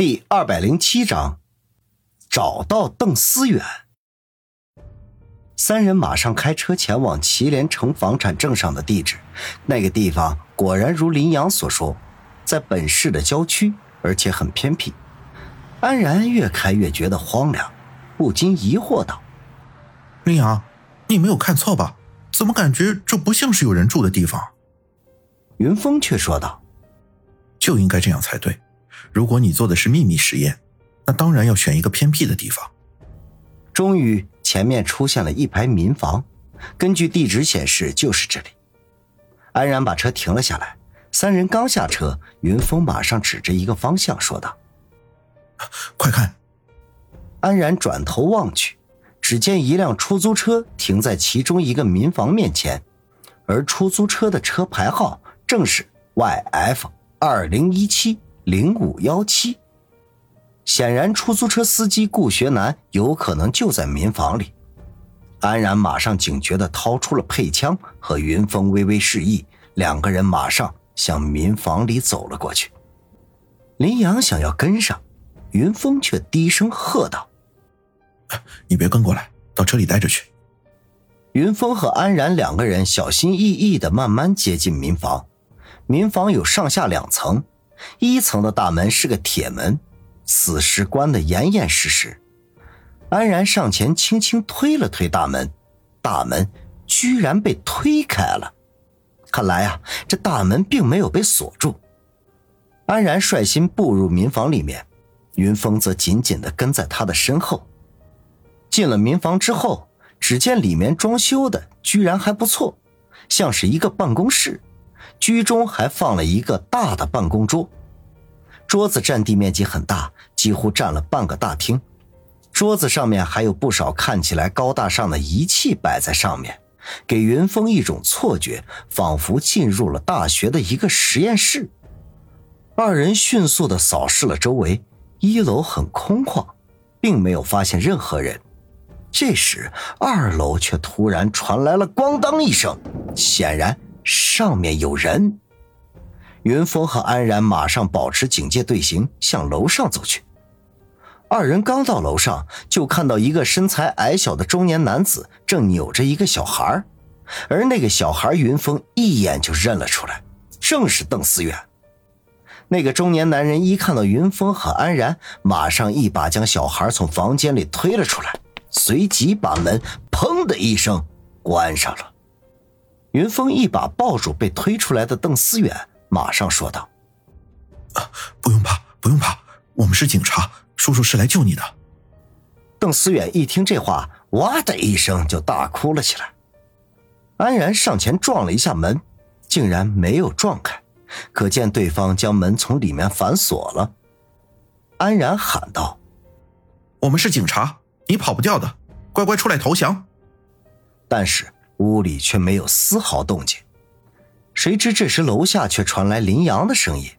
第二百零七章，找到邓思远。三人马上开车前往祁连城房产证上的地址。那个地方果然如林阳所说，在本市的郊区，而且很偏僻。安然越开越觉得荒凉，不禁疑惑道：“林阳，你没有看错吧？怎么感觉这不像是有人住的地方？”云峰却说道：“就应该这样才对。”如果你做的是秘密实验，那当然要选一个偏僻的地方。终于，前面出现了一排民房，根据地址显示就是这里。安然把车停了下来，三人刚下车，云峰马上指着一个方向说道：“快看！”安然转头望去，只见一辆出租车停在其中一个民房面前，而出租车的车牌号正是 YF 二零一七。零五幺七，显然出租车司机顾学南有可能就在民房里。安然马上警觉的掏出了配枪，和云峰微微示意，两个人马上向民房里走了过去。林阳想要跟上，云峰却低声喝道：“你别跟过来，到车里待着去。”云峰和安然两个人小心翼翼的慢慢接近民房。民房有上下两层。一层的大门是个铁门，此时关得严严实实。安然上前轻轻推了推大门，大门居然被推开了。看来啊，这大门并没有被锁住。安然率先步入民房里面，云峰则紧紧地跟在他的身后。进了民房之后，只见里面装修的居然还不错，像是一个办公室。居中还放了一个大的办公桌，桌子占地面积很大，几乎占了半个大厅。桌子上面还有不少看起来高大上的仪器摆在上面，给云峰一种错觉，仿佛进入了大学的一个实验室。二人迅速地扫视了周围，一楼很空旷，并没有发现任何人。这时，二楼却突然传来了“咣当”一声，显然。上面有人，云峰和安然马上保持警戒队形，向楼上走去。二人刚到楼上，就看到一个身材矮小的中年男子正扭着一个小孩，而那个小孩，云峰一眼就认了出来，正是邓思远。那个中年男人一看到云峰和安然，马上一把将小孩从房间里推了出来，随即把门“砰”的一声关上了。云峰一把抱住被推出来的邓思远，马上说道：“啊，不用怕，不用怕，我们是警察，叔叔是来救你的。”邓思远一听这话，哇的一声就大哭了起来。安然上前撞了一下门，竟然没有撞开，可见对方将门从里面反锁了。安然喊道：“我们是警察，你跑不掉的，乖乖出来投降。”但是。屋里却没有丝毫动静，谁知这时楼下却传来林阳的声音：“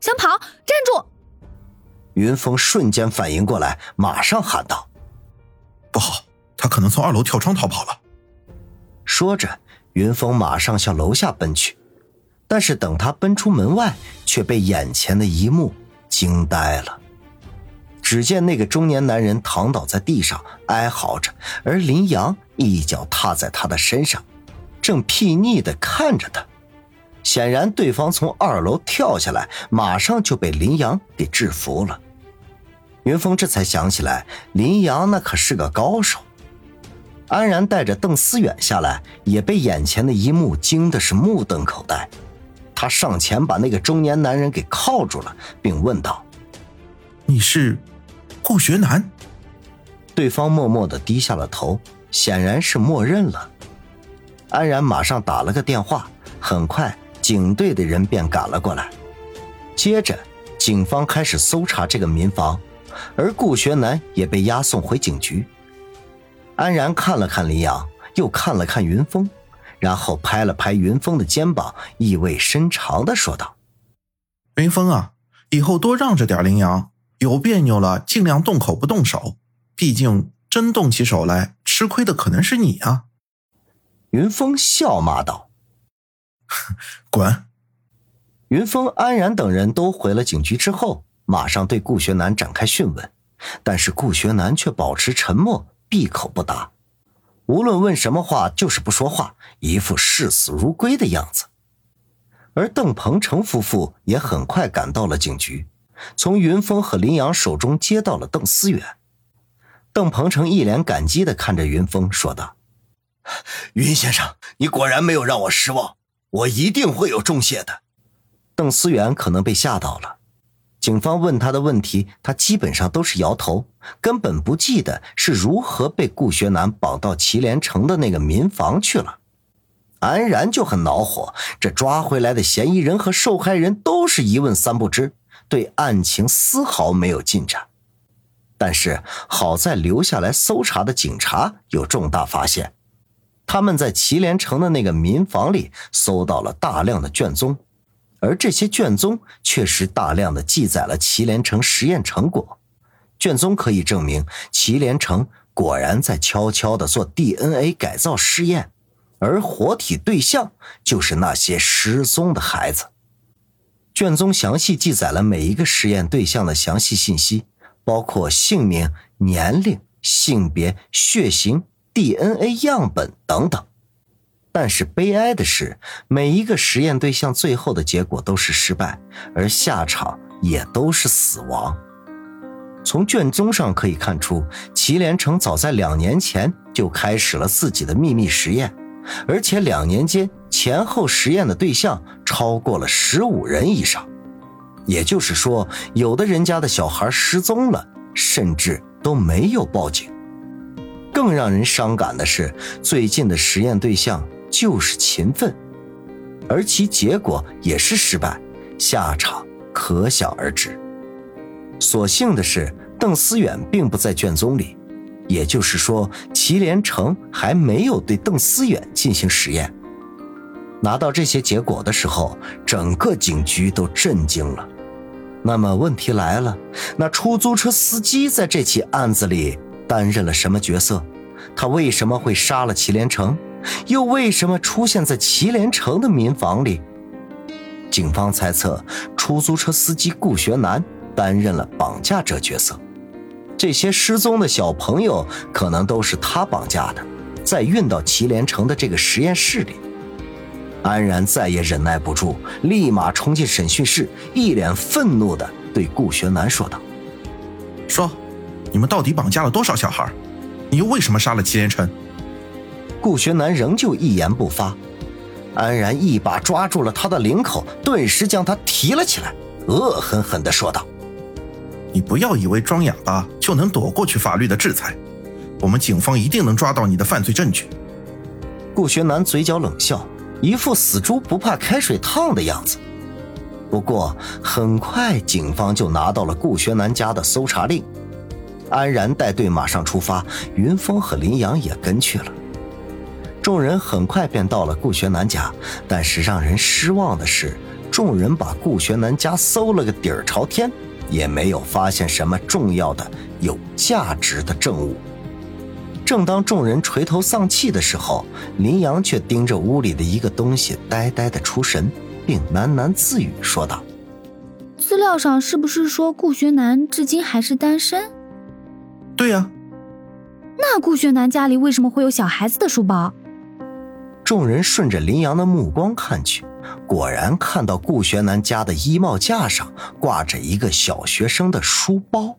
想跑，站住！”云峰瞬间反应过来，马上喊道：“不好，他可能从二楼跳窗逃跑了。”说着，云峰马上向楼下奔去，但是等他奔出门外，却被眼前的一幕惊呆了。只见那个中年男人躺倒在地上，哀嚎着，而林阳一脚踏在他的身上，正睥睨的看着他。显然，对方从二楼跳下来，马上就被林阳给制服了。云峰这才想起来，林阳那可是个高手。安然带着邓思远下来，也被眼前的一幕惊的是目瞪口呆。他上前把那个中年男人给铐住了，并问道：“你是？”顾学南，对方默默的低下了头，显然是默认了。安然马上打了个电话，很快警队的人便赶了过来。接着，警方开始搜查这个民房，而顾学南也被押送回警局。安然看了看林阳，又看了看云峰，然后拍了拍云峰的肩膀，意味深长的说道：“云峰啊，以后多让着点林阳。”有别扭了，尽量动口不动手，毕竟真动起手来，吃亏的可能是你啊！云峰笑骂道：“ 滚！”云峰、安然等人都回了警局之后，马上对顾学南展开讯问，但是顾学南却保持沉默，闭口不答。无论问什么话，就是不说话，一副视死如归的样子。而邓鹏程夫妇也很快赶到了警局，从云峰和林阳手中接到了邓思远。邓鹏程一脸感激的看着云峰，说道：“云先生，你果然没有让我失望，我一定会有重谢的。”邓思远可能被吓到了。警方问他的问题，他基本上都是摇头，根本不记得是如何被顾学南绑到祁连城的那个民房去了。安然就很恼火，这抓回来的嫌疑人和受害人都是一问三不知，对案情丝毫没有进展。但是好在留下来搜查的警察有重大发现，他们在祁连城的那个民房里搜到了大量的卷宗。而这些卷宗确实大量的记载了祁连城实验成果，卷宗可以证明祁连城果然在悄悄的做 DNA 改造试验，而活体对象就是那些失踪的孩子。卷宗详细记载了每一个实验对象的详细信息，包括姓名、年龄、性别、血型、DNA 样本等等。但是悲哀的是，每一个实验对象最后的结果都是失败，而下场也都是死亡。从卷宗上可以看出，祁连成早在两年前就开始了自己的秘密实验，而且两年间前后实验的对象超过了十五人以上。也就是说，有的人家的小孩失踪了，甚至都没有报警。更让人伤感的是，最近的实验对象。就是勤奋，而其结果也是失败，下场可想而知。所幸的是，邓思远并不在卷宗里，也就是说，祁连成还没有对邓思远进行实验。拿到这些结果的时候，整个警局都震惊了。那么问题来了，那出租车司机在这起案子里担任了什么角色？他为什么会杀了祁连成？又为什么出现在祁连城的民房里？警方猜测，出租车司机顾学南担任了绑架者角色。这些失踪的小朋友可能都是他绑架的，再运到祁连城的这个实验室里。安然再也忍耐不住，立马冲进审讯室，一脸愤怒的对顾学南说道：“说，你们到底绑架了多少小孩？你又为什么杀了祁连城？”顾学南仍旧一言不发，安然一把抓住了他的领口，顿时将他提了起来，恶狠狠的说道：“你不要以为装哑巴就能躲过去法律的制裁，我们警方一定能抓到你的犯罪证据。”顾学南嘴角冷笑，一副死猪不怕开水烫的样子。不过很快，警方就拿到了顾学南家的搜查令，安然带队马上出发，云峰和林阳也跟去了。众人很快便到了顾学南家，但是让人失望的是，众人把顾学南家搜了个底儿朝天，也没有发现什么重要的、有价值的证物。正当众人垂头丧气的时候，林阳却盯着屋里的一个东西，呆呆的出神，并喃喃自语说道：“资料上是不是说顾学南至今还是单身？”“对呀。”“那顾学南家里为什么会有小孩子的书包？”众人顺着林阳的目光看去，果然看到顾学南家的衣帽架上挂着一个小学生的书包。